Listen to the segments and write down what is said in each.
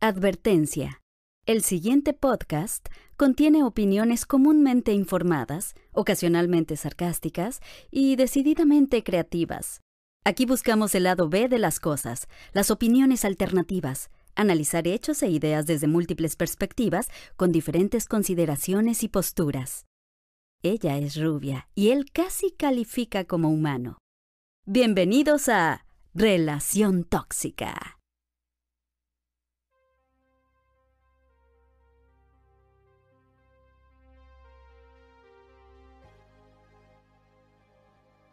Advertencia. El siguiente podcast contiene opiniones comúnmente informadas, ocasionalmente sarcásticas y decididamente creativas. Aquí buscamos el lado B de las cosas, las opiniones alternativas, analizar hechos e ideas desde múltiples perspectivas con diferentes consideraciones y posturas. Ella es rubia y él casi califica como humano. Bienvenidos a Relación Tóxica.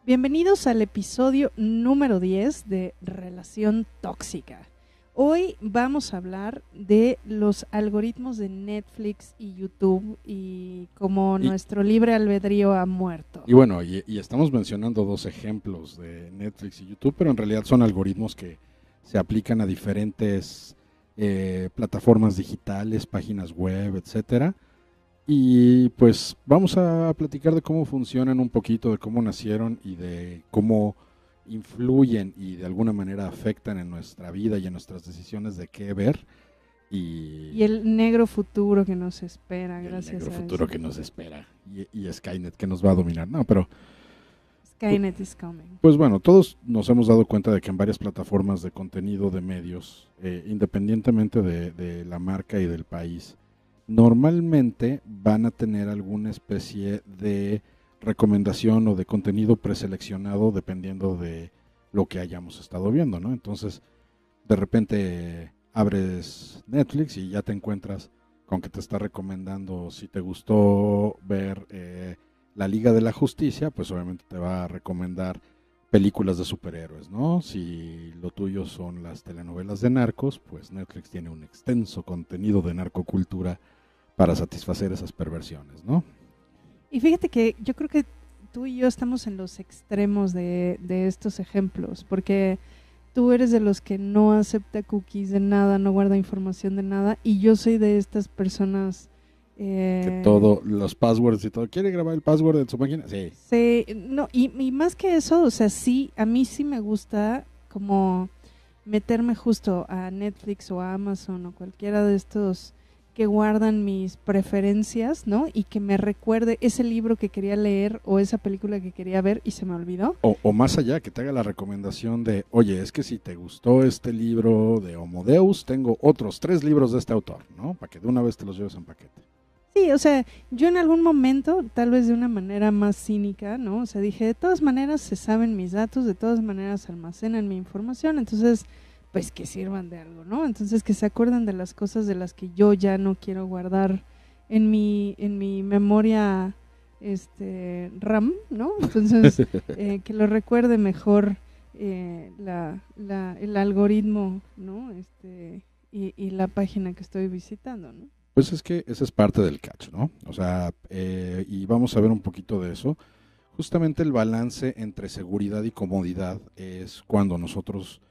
Bienvenidos al episodio número 10 de Relación Tóxica. Hoy vamos a hablar de los algoritmos de Netflix y YouTube y cómo nuestro libre albedrío ha muerto. Y bueno, y, estamos mencionando dos ejemplos de Netflix y YouTube, pero en realidad son algoritmos que se aplican a diferentes eh, plataformas digitales, páginas web, etcétera y pues vamos a platicar de cómo funcionan un poquito, de cómo nacieron y de cómo influyen y de alguna manera afectan en nuestra vida y en nuestras decisiones de qué ver. Y, el negro futuro que nos espera, gracias el negro futuro que nos espera. Y, Skynet que nos va a dominar. No, pero... Skynet is coming. Pues bueno, todos nos hemos dado cuenta de que en varias plataformas de contenido de medios, eh, independientemente de, de la marca y del país, normalmente van a tener alguna especie de recomendación o de contenido preseleccionado dependiendo de lo que hayamos estado viendo, ¿no? Entonces, de repente abres Netflix y ya te encuentras con que te está recomendando, si te gustó ver eh, la Liga de la Justicia, pues obviamente te va a recomendar películas de superhéroes, ¿no? Si lo tuyo son las telenovelas de narcos, pues Netflix tiene un extenso contenido de narcocultura para satisfacer esas perversiones, ¿no? Y fíjate que yo creo que tú y yo estamos en los extremos de, estos ejemplos, porque tú eres de los que no acepta cookies de nada, no guarda información de nada, y yo soy de estas personas... Eh, que todo, los passwords y todo, ¿quiere grabar el password de su máquina? Sí. Sí, no, y, y más que eso, o sea, sí, a mí sí me gusta como meterme justo a Netflix o a Amazon o cualquiera de estos que guardan mis preferencias, ¿no? Y que me recuerde ese libro que quería leer o esa película que quería ver y se me olvidó. O, más allá, que te haga la recomendación de, oye, es que si te gustó este libro de Homodeus, tengo otros tres libros de este autor, ¿no? Para que de una vez te los lleves en paquete. Sí, o sea, yo en algún momento, tal vez de una manera más cínica, ¿no? O sea, dije, de todas maneras se saben mis datos, de todas maneras almacenan mi información, entonces pues que sirvan de algo, ¿no? Entonces que se acuerden de las cosas de las que yo ya no quiero guardar en mi, en mi memoria este RAM, ¿no? Entonces eh, que lo recuerde mejor eh, la, la, el algoritmo, ¿no? Este, y, y, la página que estoy visitando, ¿no? Pues es que esa es parte del catch, ¿no? O sea, eh, y vamos a ver un poquito de eso. Justamente el balance entre seguridad y comodidad es cuando nosotros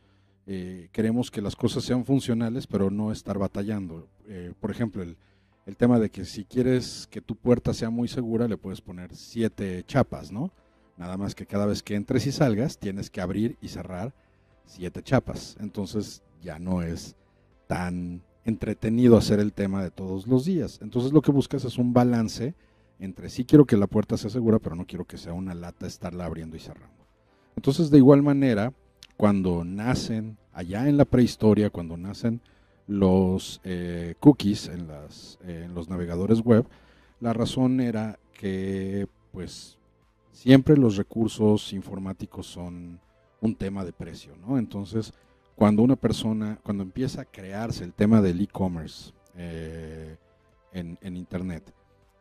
eh, queremos que las cosas sean funcionales, pero no estar batallando. Eh, por ejemplo, el, el, tema de que si quieres que tu puerta sea muy segura, le puedes poner siete chapas, ¿no? Nada más que cada vez que entres y salgas, tienes que abrir y cerrar siete chapas. Entonces ya no es tan entretenido hacer el tema de todos los días. Entonces lo que buscas es un balance entre sí quiero que la puerta sea segura, pero no quiero que sea una lata estarla abriendo y cerrando. Entonces de igual manera, cuando nacen, allá en la prehistoria, cuando nacen los eh, cookies en, las, en los navegadores web, la razón era que pues siempre los recursos informáticos son un tema de precio, ¿no? Entonces, cuando una persona, cuando empieza a crearse el tema del e-commerce eh, en, Internet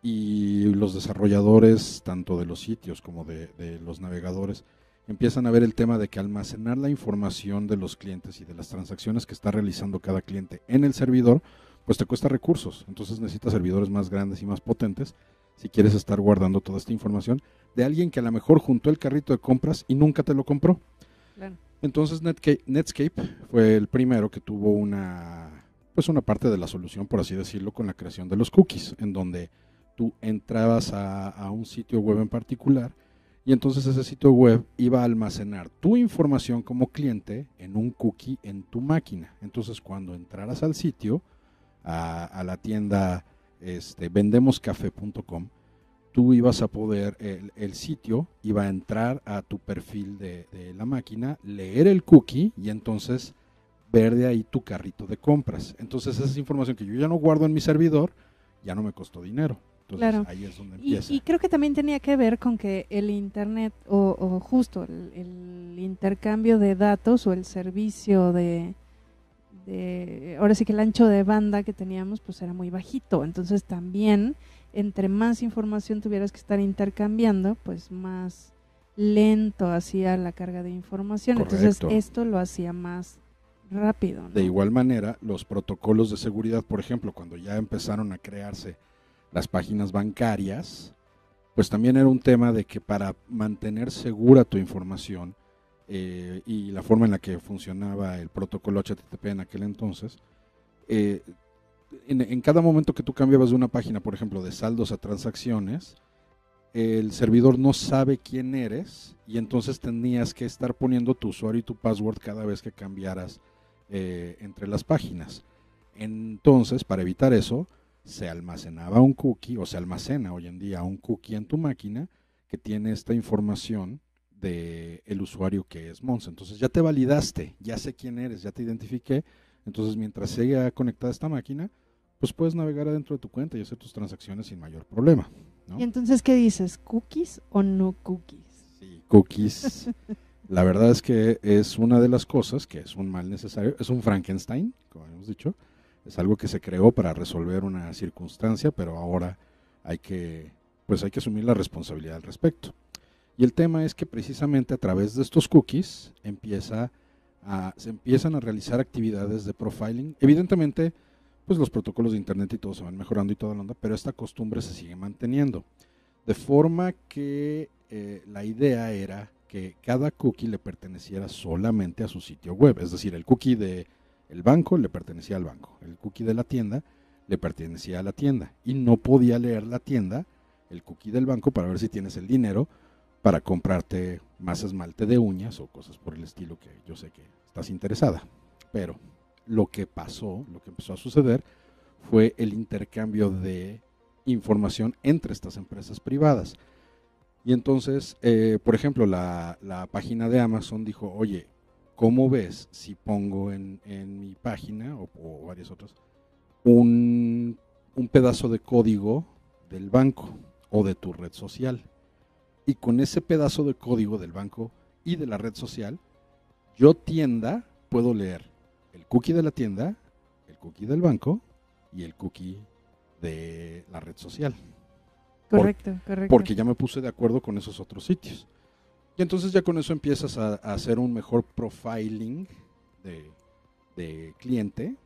y los desarrolladores, tanto de los sitios como de los navegadores, empiezan a ver el tema de que almacenar la información de los clientes y de las transacciones que está realizando cada cliente en el servidor, pues te cuesta recursos. Entonces necesitas servidores más grandes y más potentes si quieres estar guardando toda esta información de alguien que a lo mejor juntó el carrito de compras y nunca te lo compró. Entonces Netscape fue el primero que tuvo una, pues una parte de la solución, por así decirlo, con la creación de los cookies, en donde tú entrabas a, a un sitio web en particular Y entonces ese sitio web iba a almacenar tu información como cliente en un cookie en tu máquina. Entonces cuando entraras al sitio, a, la tienda este, vendemoscafe.com, tú ibas a poder, el, sitio iba a entrar a tu perfil de, la máquina, leer el cookie y entonces ver de ahí tu carrito de compras. Entonces esa es información que yo ya no guardo en mi servidor, ya no me costó dinero. Entonces, ahí es donde empieza. Y, creo que también tenía que ver con que el Internet o, justo el, intercambio de datos o el servicio de, de, ahora sí que el ancho de banda que teníamos pues era muy bajito. Entonces también entre más información tuvieras que estar intercambiando, pues más lento hacía la carga de información. Entonces esto lo hacía más rápido. De igual manera, los protocolos de seguridad, por ejemplo, cuando ya empezaron a crearse las páginas bancarias, pues también era un tema de que para mantener segura tu información eh, y la forma en la que funcionaba el protocolo HTTP en aquel entonces, eh, en, cada momento que tú cambiabas de una página, por ejemplo, de saldos a transacciones, el servidor no sabe quién eres y entonces tenías que estar poniendo tu usuario y tu password cada vez que cambiaras eh, entre las páginas. Entonces, para evitar eso, se almacenaba un cookie o se almacena hoy en día un cookie en tu máquina que tiene esta información del el usuario que es Mons. Entonces ya te validaste, ya sé quién eres, ya te identifiqué. Entonces mientras siga conectada esta máquina, pues puedes navegar adentro de tu cuenta y hacer tus transacciones sin mayor problema. ¿Y entonces qué dices? ¿Cookies o no cookies? Sí, cookies. La verdad es que es una de las cosas que es un mal necesario, es un Frankenstein, como hemos dicho, es algo que se creó para resolver una circunstancia, pero ahora hay que, pues hay que asumir la responsabilidad al respecto. Y el tema es que precisamente a través de estos cookies empieza se empiezan a realizar actividades de profiling. Evidentemente, pues los protocolos de Internet y todo se van mejorando y toda la onda, pero esta costumbre se sigue manteniendo. De forma que eh, la idea era que cada cookie le perteneciera solamente a su sitio web. Es decir, el cookie de el banco le pertenecía al banco, el cookie de la tienda le pertenecía a la tienda y no podía leer la tienda el cookie del banco para ver si tienes el dinero para comprarte más esmalte de uñas o cosas por el estilo que yo sé que estás interesada. Pero lo que pasó, lo que empezó a suceder fue el intercambio de información entre estas empresas privadas. Y entonces, eh, por ejemplo, la, la, página de Amazon dijo, oye, ¿Cómo ves si pongo en, mi página o, varias otras un, pedazo de código del banco o de tu red social? Y con ese pedazo de código del banco y de la red social, yo tienda puedo leer el cookie de la tienda, el cookie del banco y el cookie de la red social. Correcto, correcto. Porque ya me puse de acuerdo con esos otros sitios. Y entonces ya con eso empiezas a, hacer un mejor profiling de, cliente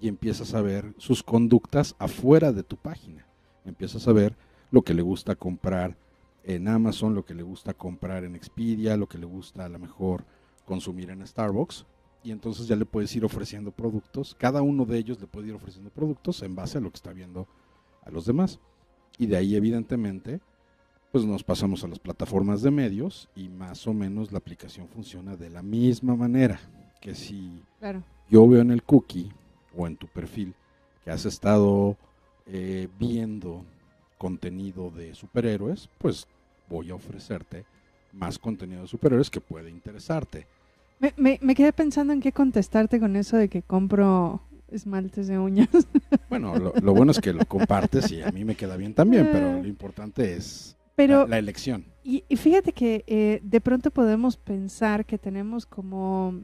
y empiezas a ver sus conductas afuera de tu página. Empiezas a ver lo que le gusta comprar en Amazon, lo que le gusta comprar en Expedia, lo que le gusta a lo mejor consumir en Starbucks. Y entonces ya le puedes ir ofreciendo productos. Cada uno de ellos le puede ir ofreciendo productos en base a lo que está viendo a los demás. Y de ahí evidentemente pues nos pasamos a las plataformas de medios y más o menos la aplicación funciona de la misma manera que si yo veo en el cookie o en tu perfil que has estado eh, viendo contenido de superhéroes, pues voy a ofrecerte más contenido de superhéroes que puede interesarte. Me, me, quedé pensando en qué contestarte con eso de que compro esmaltes de uñas. Bueno, lo, lo, bueno es que lo compartes y a mí me queda bien también, pero lo importante es la, elección. Y, fíjate que eh, de pronto podemos pensar que tenemos como,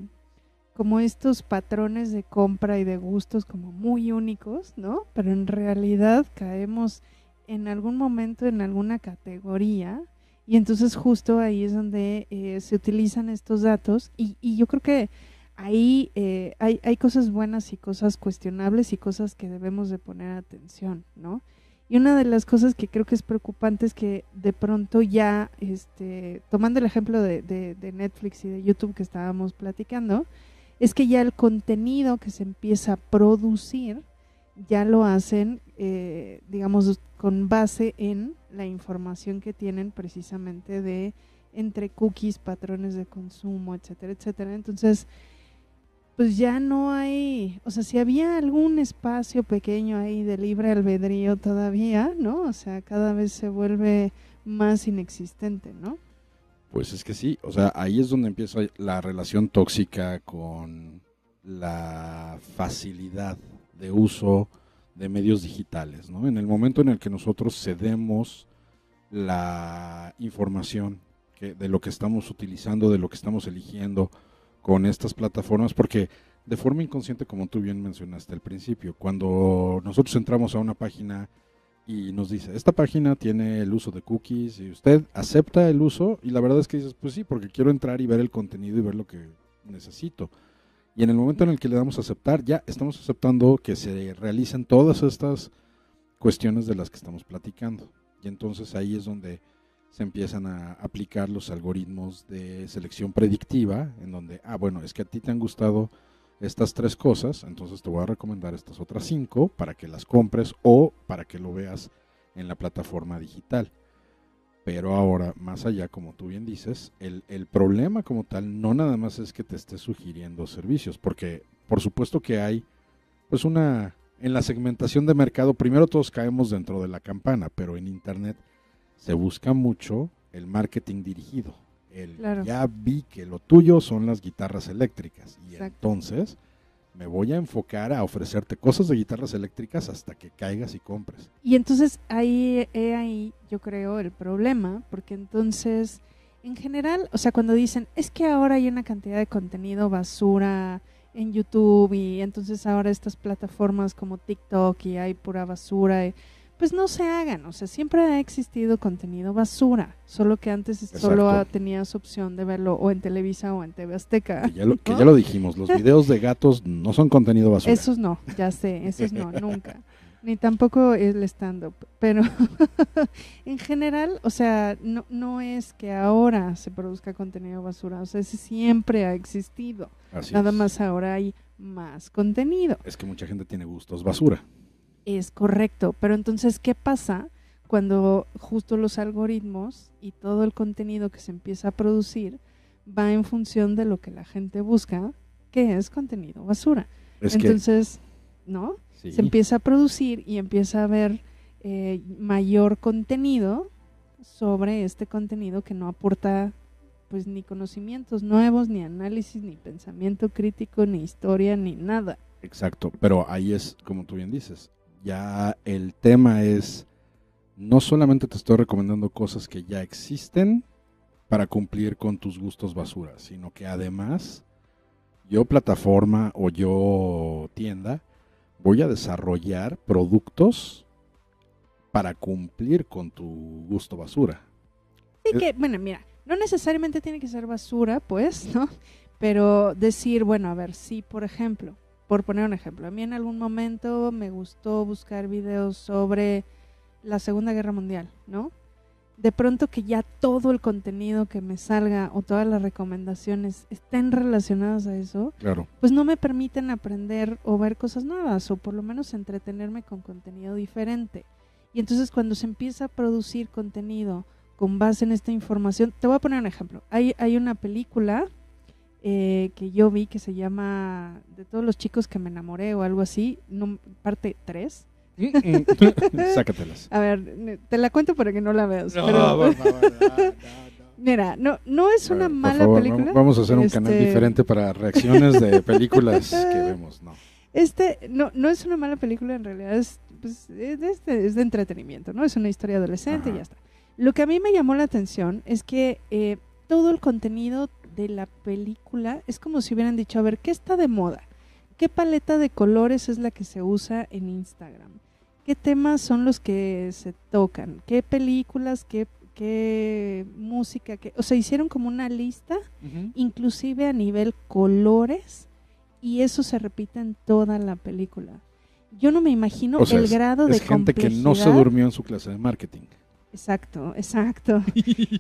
como estos patrones de compra y de gustos como muy únicos, ¿no? Pero en realidad caemos en algún momento en alguna categoría y entonces justo ahí es donde eh, se utilizan estos datos y, y yo creo que ahí eh, hay, hay cosas buenas y cosas cuestionables y cosas que debemos de poner atención, ¿no? Y una de las cosas que creo que es preocupante es que de pronto ya, este, tomando el ejemplo de, de, Netflix y de YouTube que estábamos platicando, es que ya el contenido que se empieza a producir ya lo hacen, eh, digamos, con base en la información que tienen precisamente de entre cookies, patrones de consumo, etcétera, etcétera. Entonces, pues ya no hay, o sea, si había algún espacio pequeño ahí de libre albedrío todavía, ¿no? O sea, cada vez se vuelve más inexistente, ¿no? Pues es que sí, o sea, ahí es donde empieza la relación tóxica con la facilidad de uso de medios digitales, ¿no? En el momento en el que nosotros cedemos la información de lo que estamos utilizando, de lo que estamos eligiendo con estas plataformas, porque de forma inconsciente, como tú bien mencionaste al principio, cuando nosotros entramos a una página y nos dice, esta página tiene el uso de cookies y usted acepta el uso y la verdad es que dices, pues sí, porque quiero entrar y ver el contenido y ver lo que necesito. Y en el momento en el que le damos aceptar, ya estamos aceptando que se realicen todas estas cuestiones de las que estamos platicando. Y entonces ahí es donde se empiezan a aplicar los algoritmos de selección predictiva, en donde, ah, bueno, es que a ti te han gustado estas tres cosas, entonces te voy a recomendar estas otras cinco para que las compres o para que lo veas en la plataforma digital. Pero ahora, más allá, como tú bien dices, el, el problema como tal no nada más es que te esté sugiriendo servicios, porque por supuesto que hay, pues una, en la segmentación de mercado, primero todos caemos dentro de la campana, pero en Internet se busca mucho el marketing dirigido ya vi que lo tuyo son las guitarras eléctricas y entonces me voy a enfocar a ofrecerte cosas de guitarras eléctricas hasta que caigas y compres. Y entonces ahí, ahí yo creo el problema, porque entonces en general, o sea, cuando dicen, es que ahora hay una cantidad de contenido basura en YouTube y entonces ahora estas plataformas como TikTok y hay pura basura. Y, pues no se hagan. O sea, siempre ha existido contenido basura, solo que antes solo tenías opción de verlo o en Televisa o en TV Azteca. Que ya, lo, que ya lo dijimos, los videos de gatos no son contenido basura. Esos no, ya sé, esos no, nunca. Ni tampoco el stand-up. Pero en general, o sea, no, no es que ahora se produzca contenido basura, o sea, ese siempre ha existido. Nada más ahora hay más contenido. Es que mucha gente tiene gustos basura. Es correcto, pero entonces, ¿qué pasa cuando justo los algoritmos y todo el contenido que se empieza a producir va en función de lo que la gente busca, que es contenido basura? entonces, ¿no? Se empieza a producir y empieza a haber eh, mayor contenido sobre este contenido que no aporta pues ni conocimientos nuevos, ni análisis, ni pensamiento crítico, ni historia, ni nada. Exacto, pero ahí es como tú bien dices, ya el tema es, no solamente te estoy recomendando cosas que ya existen para cumplir con tus gustos basura, sino que además yo plataforma o yo tienda voy a desarrollar productos para cumplir con tu gusto basura. Sí que, bueno, mira, no necesariamente tiene que ser basura, pues, ¿no? Pero decir, bueno, a ver, si por ejemplo, por poner un ejemplo, a mí en algún momento me gustó buscar videos sobre la Segunda Guerra Mundial, ¿no? De pronto que ya todo el contenido que me salga o todas las recomendaciones estén relacionadas a eso, claro. pues no me permiten aprender o ver cosas nuevas o por lo menos entretenerme con contenido diferente. Y entonces cuando se empieza a producir contenido con base en esta información, te voy a poner un ejemplo. Hay, hay una película eh, que yo vi que se llama De todos los chicos que me enamoré o algo así, no, parte 3. Sácatelas. A ver, te la cuento para que no la veas. Mira, no, no es una mala película. Vamos a hacer un canal este diferente para reacciones de películas que vemos, ¿no? Este no, no es una mala película, en realidad es, pues, es, de, es de entretenimiento, ¿no? Es una historia adolescente y ya está. Lo que a mí me llamó la atención es que eh, todo el contenido de la película es como si hubieran dicho, a ver, ¿qué está de moda? ¿Qué paleta de colores es la que se usa en Instagram? ¿Qué temas son los que se tocan? ¿Qué películas? ¿Qué, qué música? Qué? O sea, hicieron como una lista, inclusive a nivel colores, y eso se repite en toda la película. Yo no me imagino el grado de gente que no se durmió en su clase de marketing. Exacto, exacto.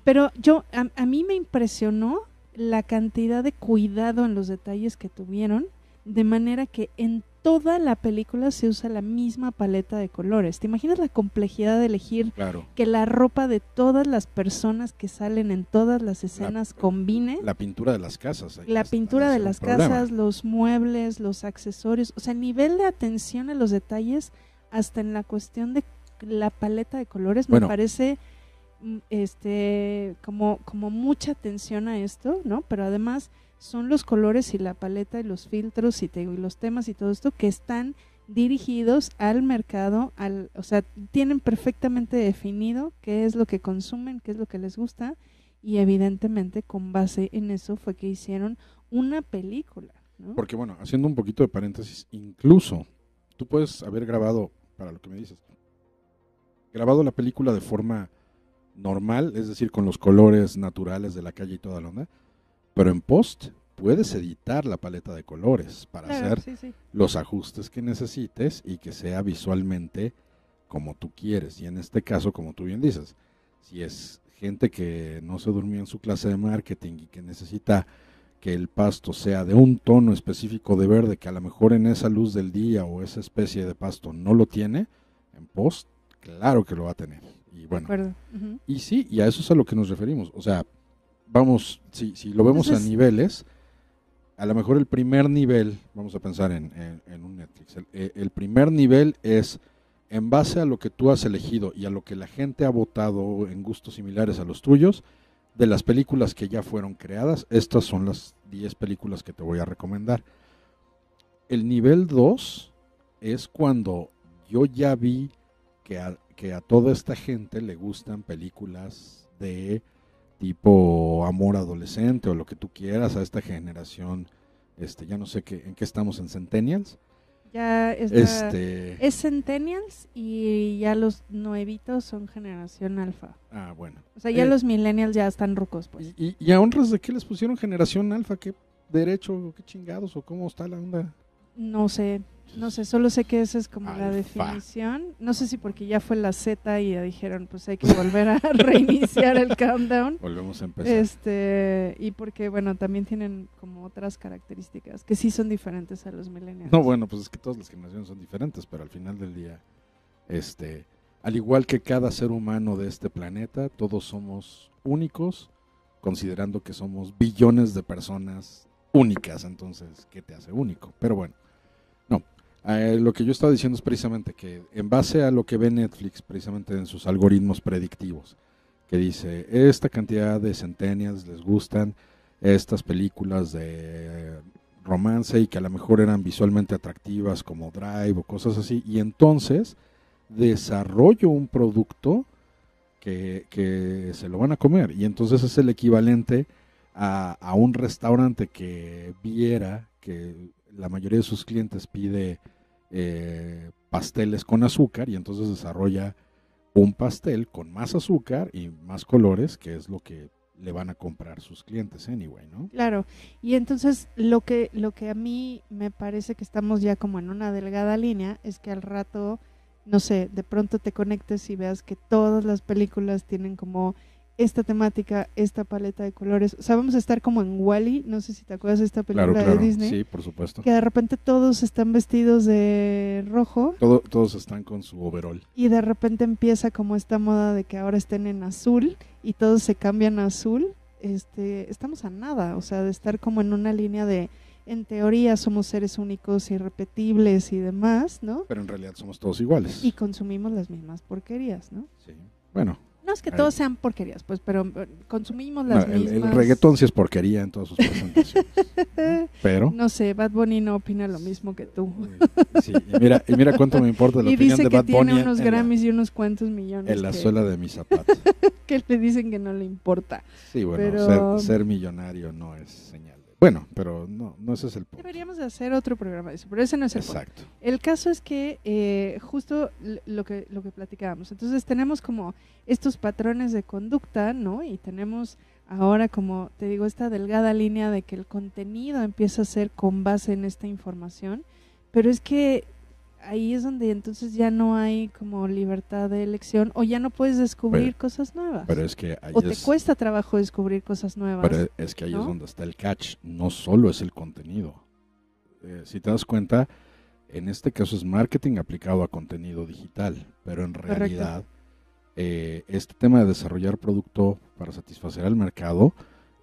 Pero yo, a, a mí me impresionó la cantidad de cuidado en los detalles que tuvieron, de manera que en toda la película se usa la misma paleta de colores. ¿Te imaginas la complejidad de elegir Claro. que la ropa de todas las personas que salen en todas las escenas combine? La pintura de las casas. La está- pintura de las problema. casas, los muebles, los accesorios, o sea, nivel de atención a los detalles, hasta en la cuestión de la paleta de colores, Bueno. me parece este como, como mucha atención a esto, ¿no? Pero además son los colores y la paleta y los filtros y, te y los temas y todo esto que están dirigidos al mercado, al, o sea, tienen perfectamente definido qué es lo que consumen, qué es lo que les gusta y evidentemente con base en eso fue que hicieron una película, ¿no? Porque bueno, haciendo un poquito de paréntesis, incluso tú puedes haber grabado, para lo que me dices, grabado la película de forma normal, es decir, con los colores naturales de la calle y toda la onda, pero en post puedes editar la paleta de colores para Claro, hacer sí, sí. los ajustes que necesites y que sea visualmente como tú quieres. Y en este caso, como tú bien dices, si es gente que no se durmió en su clase de marketing y que necesita que el pasto sea de un tono específico de verde que a lo mejor en esa luz del día o esa especie de pasto no lo tiene, en post, claro que lo va a tener. Y De bueno, y sí, y a eso es a lo que nos referimos. O sea, vamos, si, si lo vemos Entonces- a niveles, a lo mejor el primer nivel, vamos a pensar en, en- en un Netflix, el, eh, el primer nivel es en base a lo que tú has elegido y a lo que la gente ha votado en gustos similares a los tuyos, de las películas que ya fueron creadas, estas son las 10 películas que te voy a recomendar. El nivel 2 es cuando yo ya vi que a, que a toda esta gente le gustan películas de tipo amor adolescente o lo que tú quieras a esta generación este ya no sé qué en qué estamos en centennials Ya es, este es Centennials y ya los nuevitos son generación alfa. ah bueno O sea, ya Eh, los millennials ya están rucos, pues. y, y- y a honras de qué les pusieron generación alfa qué derecho qué chingados o cómo está la onda No sé, no sé, solo sé que esa es como la definición. No sé si porque ya fue la Z y ya dijeron, pues hay que volver a reiniciar el countdown. volvemos a empezar Este, y porque, bueno, también tienen como otras características que sí son diferentes a los millennials. No, bueno, pues es que todas las generaciones son diferentes, pero al final del día, este, al igual que cada ser humano de este planeta, todos somos únicos, considerando que somos billones de personas únicas, entonces, ¿qué te hace único? Pero bueno, no, eh, lo que yo estaba diciendo es precisamente que en base a lo que ve Netflix, precisamente en sus algoritmos predictivos, que dice, esta cantidad de centenias les gustan estas películas de eh, romance y que a lo mejor eran visualmente atractivas como Drive o cosas así, y entonces desarrollo un producto que, que se lo van a comer, y entonces es el equivalente a, a un restaurante que viera que la mayoría de sus clientes pide eh, pasteles con azúcar y entonces desarrolla un pastel con más azúcar y más colores, que es lo que le van a comprar sus clientes anyway, ¿no? Claro, y entonces lo que, lo que a mí me parece que estamos ya como en una delgada línea es que al rato, no sé, de pronto te conectes y veas que todas las películas tienen como esta temática, esta paleta de colores. O sea, vamos a estar como en Wally, no sé si te acuerdas de esta película Claro, claro, de Disney, sí, por supuesto. que de repente todos están vestidos de rojo Todo- todos están con su overall. y de repente empieza como esta moda de que ahora estén en azul y todos se cambian a azul, este, estamos a nada, o sea, de estar como en una línea de, en teoría somos seres únicos, irrepetibles y demás, ¿no? Pero en realidad somos todos iguales. Y consumimos las mismas porquerías, ¿no? Sí. Bueno, No es que todos sean porquerías, pues, pero eh, consumimos no, las el, el mismas. reggaetón sí es porquería en todas sus presentaciones. ¿no? Pero, No sé, Bad Bunny no opina lo mismo que tú. sí, y mira, y mira cuánto me importa la Y opinión dice de que Bad tiene Bunny unos en la- Grammys y unos cuantos millones en la que, suela de mis zapatos. que le dicen que no le importa. Sí, bueno, Pero- ser, ser millonario no es señal. Bueno, pero no, no ese es el punto. Deberíamos de hacer otro programa de eso, pero ese no es el punto. Exacto. El caso es que eh, justo lo que lo que platicábamos. Entonces tenemos como estos patrones de conducta, ¿no? Y tenemos ahora como te digo esta delgada línea de que el contenido empieza a ser con base en esta información, pero es que ahí es donde entonces ya no hay como libertad de elección o ya no puedes descubrir Pero- cosas nuevas. Pero es que ahí o te es, cuesta trabajo descubrir cosas nuevas. pero es que ahí ¿no? es donde está el catch. No solo es el contenido. Eh, si te das cuenta, En este caso es marketing aplicado a contenido digital, pero en realidad eh, este tema de desarrollar producto para satisfacer al mercado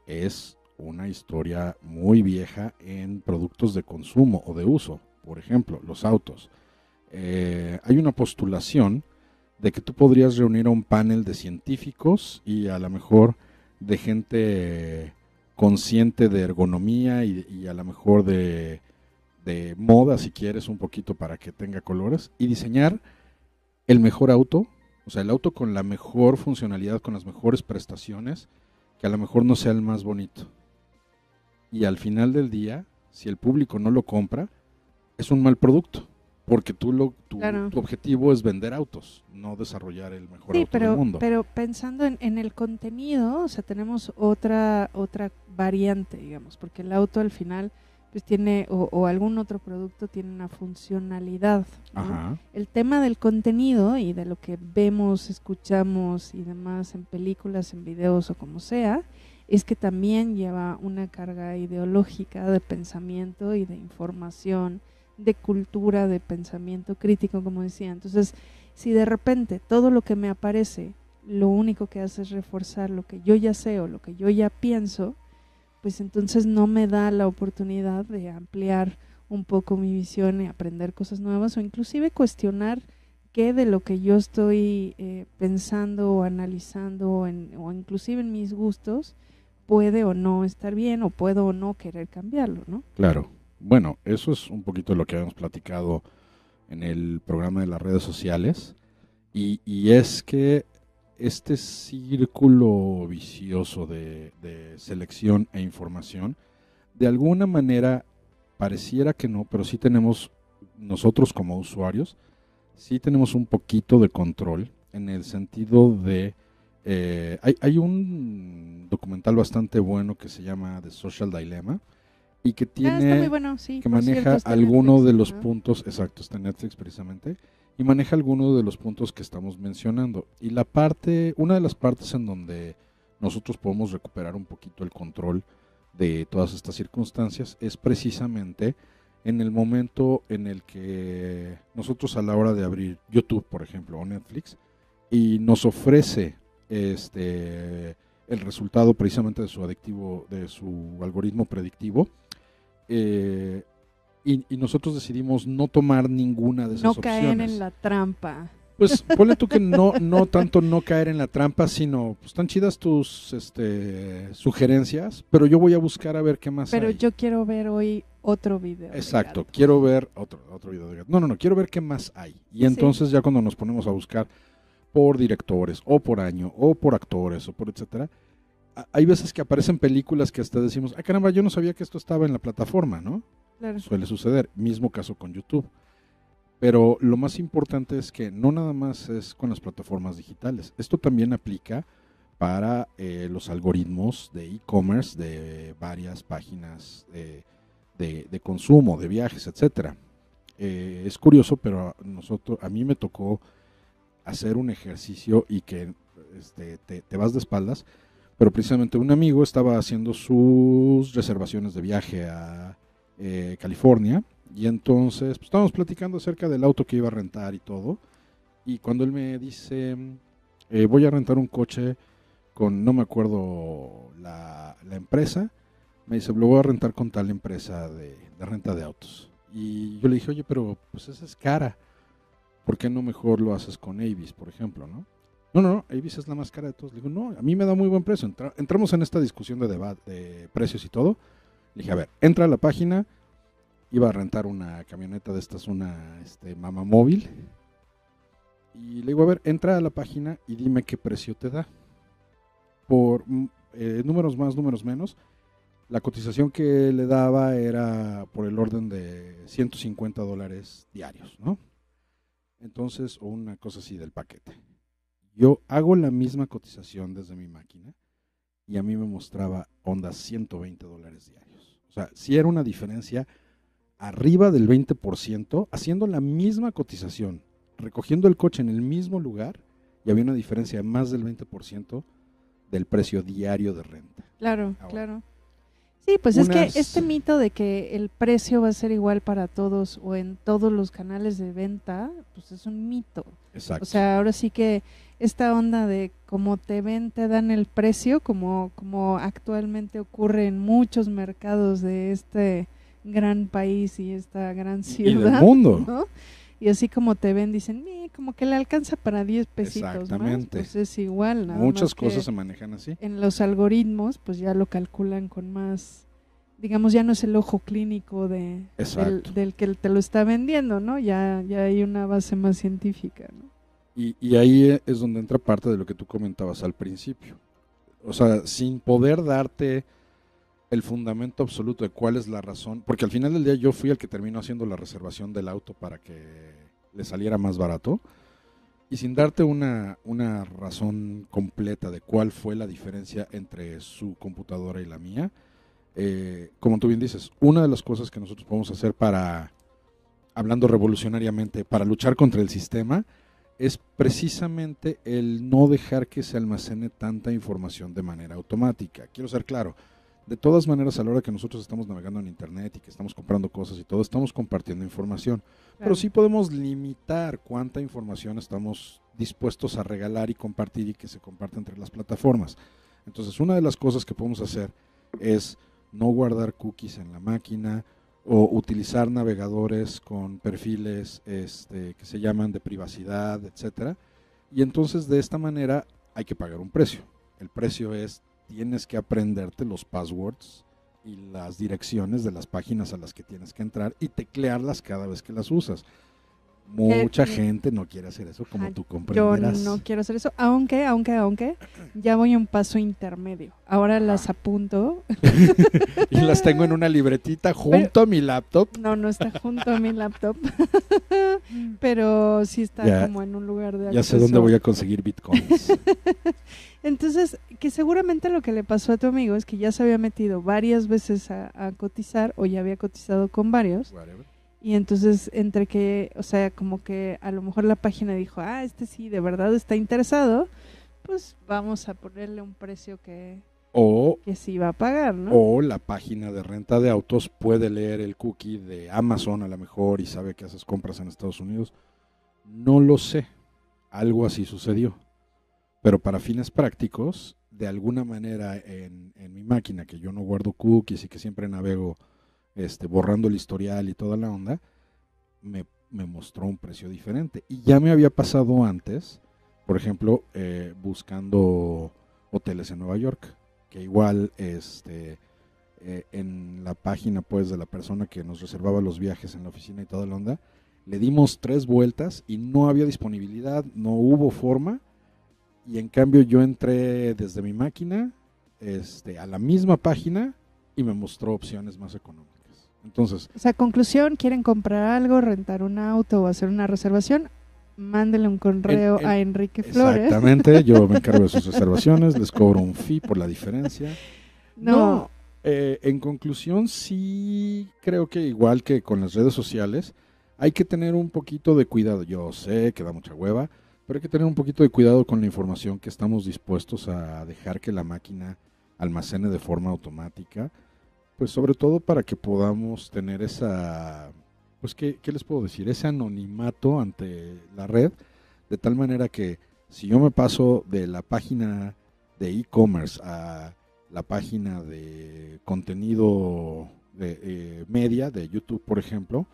es una historia muy vieja en productos de consumo o de uso. Por ejemplo, los autos. Eh, hay una postulación de que tú podrías reunir a un panel de científicos y a lo mejor de gente consciente de ergonomía y, a lo mejor de, de, moda, si quieres, un poquito para que tenga colores, y diseñar el mejor auto, o sea, el auto con la mejor funcionalidad, con las mejores prestaciones, que a lo mejor no sea el más bonito. Y al final del día, si el público no lo compra, es un mal producto. Porque tú lo, tu, objetivo es vender autos, no desarrollar el mejor auto pero, del mundo. Pero pensando en, en, el contenido, o sea, tenemos otra otra variante, digamos, porque el auto al final pues tiene o, algún otro producto tiene una funcionalidad. El tema del contenido y de lo que vemos, escuchamos y demás en películas, en videos o como sea, es que también lleva una carga ideológica de pensamiento y de información de cultura, de pensamiento crítico, como decía. Entonces, si de repente todo lo que me aparece, lo único que hace es reforzar lo que yo ya sé o lo que yo ya pienso, pues entonces no me da la oportunidad de ampliar un poco mi visión y aprender cosas nuevas o inclusive cuestionar qué de lo que yo estoy eh, pensando o analizando o, o inclusive en mis gustos puede o no estar bien o puedo o no querer cambiarlo, ¿no? Claro. Bueno, eso es un poquito lo que habíamos platicado en el programa de las redes sociales. Y, es que este círculo vicioso de, selección e información, de alguna manera pareciera que no, pero sí tenemos, nosotros como usuarios, sí tenemos un poquito de control en el sentido de... Eh, hay, hay un documental bastante bueno que se llama The Social Dilemma, y que ah, tiene que maneja algunos de los puntos, exacto, está en Netflix precisamente, y maneja algunos de los puntos que estamos mencionando. Y la parte, una de las partes en donde nosotros podemos recuperar un poquito el control de todas estas circunstancias es precisamente en el momento en el que nosotros a la hora de abrir YouTube, por ejemplo, o Netflix, y nos ofrece este el resultado precisamente de su adictivo, de su algoritmo predictivo, eh, y, nosotros decidimos no tomar ninguna de esas opciones. No caer en la trampa. Pues ponle tú que no, no tanto no caer en la trampa, sino pues están chidas tus este, sugerencias, pero yo voy a buscar a ver qué más Pero yo quiero ver hoy otro video. Exacto, quiero ver otro, otro video de No, no, no, quiero ver qué más hay. Y entonces ya cuando nos ponemos a buscar por directores, o por año, o por actores, o por etcétera, hay veces que aparecen películas que hasta decimos, ah, caramba, yo no sabía que esto estaba en la plataforma, ¿no? Suele suceder. Mismo caso con YouTube. Pero lo más importante es que no nada más es con las plataformas digitales. Esto también aplica para eh, los algoritmos de e-commerce de varias páginas de, consumo, de viajes, etcétera. Eh, es curioso, pero a nosotros, a mí me tocó hacer un ejercicio y que este, te, te vas de espaldas pero precisamente un amigo estaba haciendo sus reservaciones de viaje a eh, California y entonces pues, estábamos platicando acerca del auto que iba a rentar y todo. Y cuando él me dice, eh, voy a rentar un coche con, no me acuerdo la, empresa, me dice, lo voy a rentar con tal empresa de, de, renta de autos. Y yo le dije, oye, pero pues esa es cara. ¿Por qué no mejor lo haces con Avis, por ejemplo, no? No, no, no, Avis es la más cara de todos. Le digo, no, a mí me da muy buen precio. entramos en esta discusión de debate, de precios y todo. Le dije, a ver, entra a la página. Iba a rentar una camioneta de estas, una este, mama móvil. Y le digo, a ver, entra a la página y dime qué precio te da. Por mm, eh, números más, números menos. La cotización que le daba era por el orden de 150 dólares diarios, ¿no? Entonces, o una cosa así del paquete. Yo hago la misma cotización desde mi máquina y a mí me mostraba ondas 120 dólares diarios. O sea, si era una diferencia arriba del 20%, haciendo la misma cotización, recogiendo el coche en el mismo lugar, y había una diferencia de más del 20% del precio diario de renta. Claro, claro. Sí, pues es que este mito de que el precio va a ser igual para todos o en todos los canales de venta, pues es un mito. Exacto. O sea, ahora sí que esta onda de cómo te ven, te dan el precio, como, como actualmente ocurre en muchos mercados de este gran país y esta gran y ciudad. del mundo. ¿no? Y así como te ven, dicen, "Eh, como que le alcanza para 10 pesitos más. Exactamente. Pues es igual, nada Muchas más cosas se manejan así. en los algoritmos, pues ya lo calculan con más, digamos, ya no es el ojo clínico de, del, del que te lo está vendiendo, ¿no? Ya, ya hay una base más científica, ¿no? Y, y ahí es donde entra parte de lo que tú comentabas al principio. O sea, sin poder darte el fundamento absoluto de cuál es la razón, porque al final del día yo fui el que terminó haciendo la reservación del auto para que le saliera más barato, y sin darte una, una razón completa de cuál fue la diferencia entre su computadora y la mía, eh, como tú bien dices, una de las cosas que nosotros podemos hacer para, hablando revolucionariamente, para luchar contra el sistema, es precisamente el no dejar que se almacene tanta información de manera automática. Quiero ser claro, de todas maneras a la hora que nosotros estamos navegando en Internet y que estamos comprando cosas y todo, estamos compartiendo información. Pero sí podemos limitar cuánta información estamos dispuestos a regalar y compartir y que se comparte entre las plataformas. Entonces, una de las cosas que podemos hacer es no guardar cookies en la máquina o utilizar navegadores con perfiles este, que se llaman de privacidad, etcétera. Y entonces de esta manera hay que pagar un precio. El precio es tienes que aprenderte los passwords y las direcciones de las páginas a las que tienes que entrar y teclearlas cada vez que las usas. Mucha Eh, gente no quiere hacer eso como tú Yo comprenderás. no quiero hacer eso, aunque, aunque, aunque, ya voy un paso intermedio. Ahora las apunto. y las tengo en una libretita junto a mi laptop. No, no está junto a mi laptop, pero sí está Ya- como en un lugar de Ya sé acceso. dónde voy a conseguir bitcoins. Entonces, que seguramente lo que le pasó a tu amigo es que ya se había metido varias veces a, a cotizar o ya había cotizado con varios Whatever. y entonces entre que, o sea, como que a lo mejor la página dijo, ah, este sí, de verdad está interesado, pues vamos a ponerle un precio que, O, que sí va a pagar, ¿no? o la página de renta de autos puede leer el cookie de Amazon a lo mejor y sabe que haces compras en Estados Unidos. No lo sé. Algo así sucedió. Pero para fines prácticos, de alguna manera en, mi máquina, que yo no guardo cookies y que siempre navego este, borrando el historial y toda la onda, me, me mostró un precio diferente. Y ya me había pasado antes, por ejemplo, eh, buscando hoteles en Nueva York, que igual este, eh, en la página pues de la persona que nos reservaba los viajes en la oficina y toda la onda, le dimos tres vueltas y no había disponibilidad, no hubo forma. Y en cambio yo entré desde mi máquina este, a la misma página y me mostró opciones más económicas. Entonces, O sea, conclusión, quieren comprar algo, rentar un auto o hacer una reservación, mándenle un correo El- el- a Enrique Flores. exactamente, yo me encargo de sus reservaciones, les cobro un fee por la diferencia. No, Eh, en conclusión, sí creo que igual que con las redes sociales, hay que tener un poquito de cuidado. Yo sé que da mucha hueva, pero hay que tener un poquito de cuidado con la información que estamos dispuestos a dejar que la máquina almacene de forma automática. Pues sobre todo para que podamos tener esa, pues ¿qué, les puedo decir? Ese anonimato ante la red, de tal manera que si yo me paso de la página de e-commerce a la página de contenido de eh, media de YouTube, por ejemplo,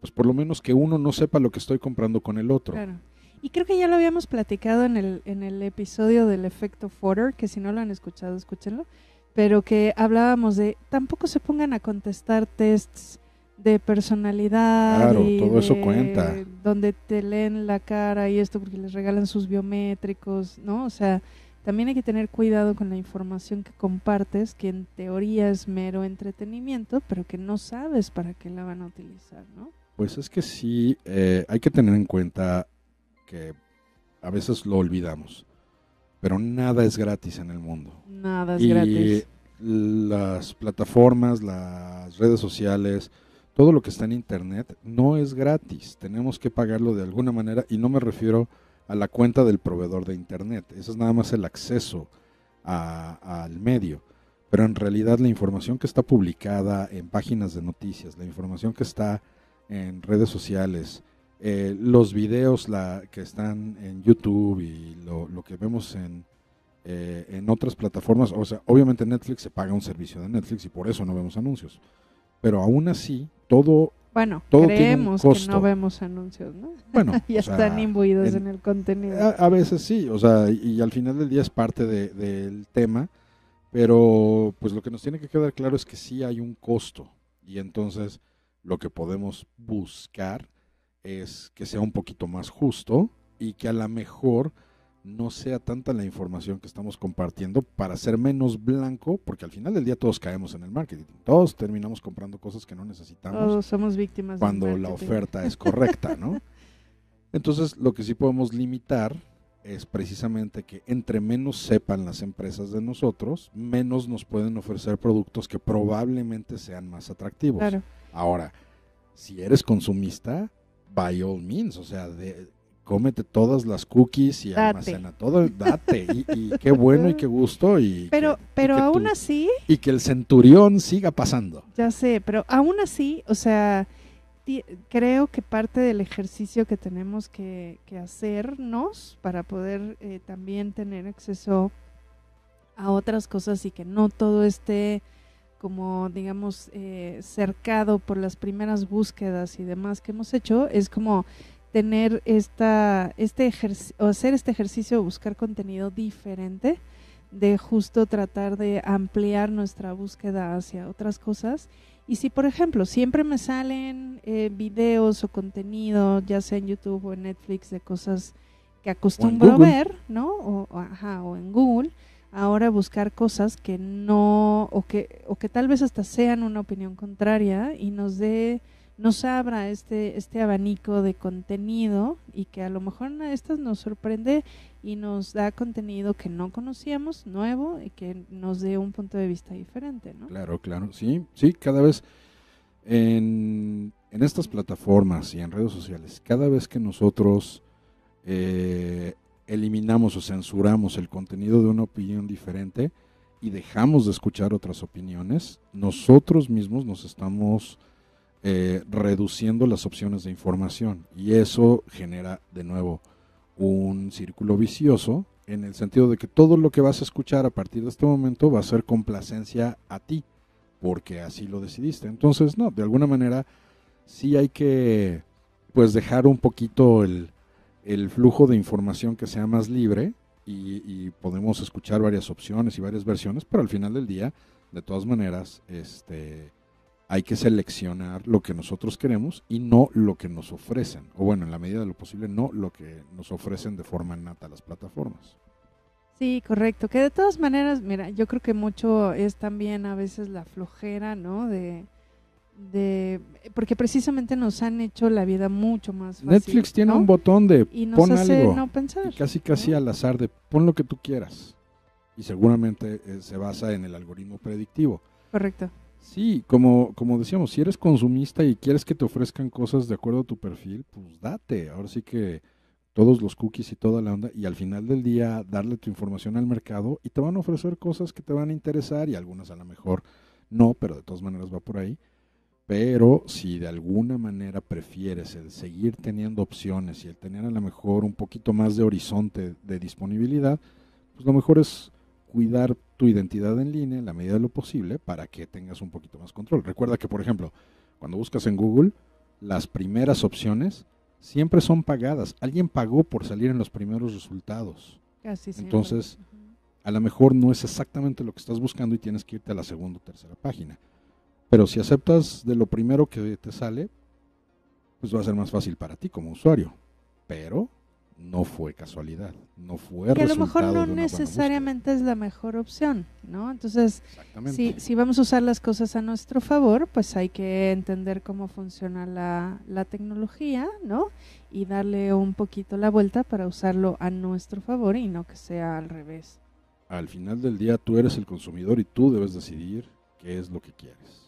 pues por lo menos que uno no sepa lo que estoy comprando con el otro. Claro. Y creo que ya lo habíamos platicado en el, en el episodio del efecto Fodder, que si no lo han escuchado, escúchenlo, pero que hablábamos de tampoco se pongan a contestar tests de personalidad Claro, y todo eso cuenta. donde te leen la cara y esto porque les regalan sus biométricos, ¿no? O sea, también hay que tener cuidado con la información que compartes, que en teoría es mero entretenimiento, pero que no sabes para qué la van a utilizar, ¿no? Pues es que sí, eh, hay que tener en cuenta que a veces lo olvidamos, pero nada es gratis en el mundo. Nada es y gratis. las plataformas, las redes sociales, todo lo que está en internet no es gratis. Tenemos que pagarlo de alguna manera y no me refiero a la cuenta del proveedor de internet. Eso es nada más el acceso a- al medio. pero en realidad la información que está publicada en páginas de noticias, la información que está en redes sociales, eh, los videos la, que están en YouTube y lo, lo que vemos en, eh, en otras plataformas, o sea, obviamente Netflix se paga un servicio de Netflix y por eso no vemos anuncios, pero aún así todo Bueno, Todo tiene un creemos que no vemos anuncios, ¿no? Bueno, ya sea, están imbuidos en- en, el contenido. A, a veces sí, o sea, y, y al final del día es parte de- del tema, pero pues lo que nos tiene que quedar claro es que sí hay un costo y entonces lo que podemos buscar es que sea un poquito más justo y que a lo mejor no sea tanta la información que estamos compartiendo para ser menos blanco, porque al final del día todos caemos en el marketing, todos terminamos comprando cosas que no necesitamos Todos somos víctimas del cuando la oferta es correcta, ¿no? Entonces, lo que sí podemos limitar es precisamente que entre menos sepan las empresas de nosotros, menos nos pueden ofrecer productos que probablemente sean más atractivos. Claro. Ahora, si eres consumista, by all means, o sea, de, cómete todas las cookies y Date. almacena todo, date, y, y qué bueno y qué gusto, y, Pero, que, y pero que aún así, y que el centurión siga pasando. ya sé, pero aún así, o sea, creo que parte del ejercicio que tenemos que, que hacernos para poder eh, también tener acceso a otras cosas y que no todo esté como digamos eh, cercado por las primeras búsquedas y demás que hemos hecho es como tener esta este ejercicio o hacer este ejercicio de buscar contenido diferente de justo tratar de ampliar nuestra búsqueda hacia otras cosas. Y si por ejemplo siempre me salen eh, videos o contenido ya sea en YouTube o en Netflix de cosas que acostumbro ver no o, o- ajá, o en Google ahora buscar cosas que no o que o que tal vez hasta sean una opinión contraria y nos dé nos abra este este abanico de contenido y que a lo mejor una de estas nos sorprende y nos da contenido que no conocíamos nuevo y que nos dé un punto de vista diferente no Claro, claro, sí, sí, cada vez en, en estas plataformas y en redes sociales, cada vez que nosotros eh, eliminamos o censuramos el contenido de una opinión diferente y dejamos de escuchar otras opiniones, nosotros mismos nos estamos eh, reduciendo las opciones de información y eso genera de nuevo un círculo vicioso en el sentido de que todo lo que vas a escuchar a partir de este momento va a ser complacencia a ti, porque así lo decidiste. Entonces, no, de alguna manera sí hay que pues dejar un poquito el, el flujo de información que sea más libre y, podemos escuchar varias opciones y varias versiones, pero al final del día, de todas maneras, este hay que seleccionar lo que nosotros queremos y no lo que nos ofrecen. O bueno, en la medida de lo posible, no lo que nos ofrecen de forma nata las plataformas. Sí, correcto. Que de todas maneras, mira, yo creo que mucho es también a veces la flojera, ¿no? De, de porque precisamente nos han hecho la vida mucho más fácil. Netflix tiene ¿no? un botón de y nos pon hace algo no pensar. y casi casi ¿no? al azar de pon lo que tú quieras. Y seguramente eh, se basa en el algoritmo predictivo. Correcto. Sí, como, como decíamos, si eres consumista y quieres que te ofrezcan cosas de acuerdo a tu perfil, pues date. Ahora sí que todos los cookies y toda la onda, y al final del día darle tu información al mercado y te van a ofrecer cosas que te van a interesar y algunas a lo mejor no, pero de todas maneras va por ahí. Pero si de alguna manera prefieres el seguir teniendo opciones y el tener a lo mejor un poquito más de horizonte de disponibilidad, pues lo mejor es cuidar tu identidad en línea en la medida de lo posible para que tengas un poquito más control. Recuerda que, por ejemplo, cuando buscas en Google, las primeras opciones siempre son pagadas. Alguien pagó por salir en los primeros resultados. Casi. Entonces. A lo mejor no es exactamente lo que estás buscando y tienes que irte a la segunda o tercera página. Pero si aceptas de lo primero que te sale, pues va a ser más fácil para ti como usuario. Pero no fue casualidad, no fue que a lo mejor no necesariamente es la mejor opción, ¿no? Entonces, si, si vamos a usar las cosas a nuestro favor, pues hay que entender cómo funciona la, la tecnología, ¿no? Y darle un poquito la vuelta para usarlo a nuestro favor y no que sea al revés. Al final del día tú eres el consumidor y tú debes decidir qué es lo que quieres.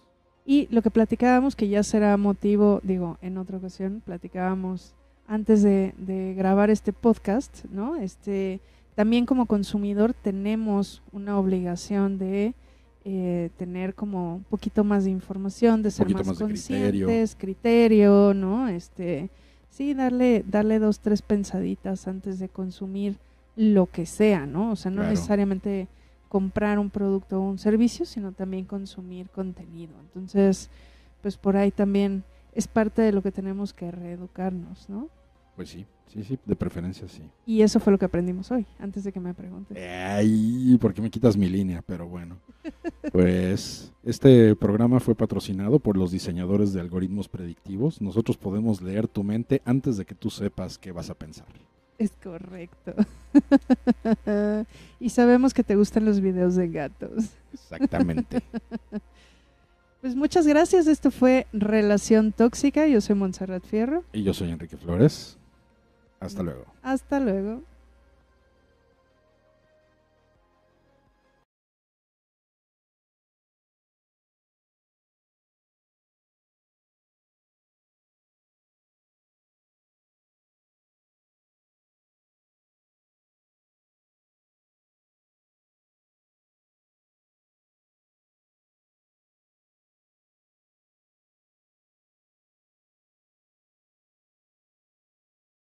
Y lo que platicábamos, que ya será motivo, digo, en otra ocasión, platicábamos antes de, de grabar este podcast, ¿no? Este, también como consumidor tenemos una obligación de eh, tener como un poquito más de información, de ser más, más de criterio. conscientes, criterio. ¿no? Este, sí, darle, darle dos, tres pensaditas antes de consumir lo que sea, ¿no? O sea, no Claro. necesariamente comprar un producto o un servicio, sino también consumir contenido. Entonces, pues por ahí también es parte de lo que tenemos que reeducarnos, ¿no? Pues sí, sí, sí, de preferencia sí. Y eso fue lo que aprendimos hoy, antes de que me preguntes. Ay, ¿por qué me quitas mi línea? Pero bueno. Pues este programa fue patrocinado por los diseñadores de algoritmos predictivos. Nosotros podemos leer tu mente antes de que tú sepas qué vas a pensar. Es correcto. y sabemos que te gustan los videos de gatos. Exactamente. Pues muchas gracias. Esto fue Relación Tóxica. Yo soy Montserrat Fierro. y yo soy Enrique Flores. Hasta luego. Hasta luego.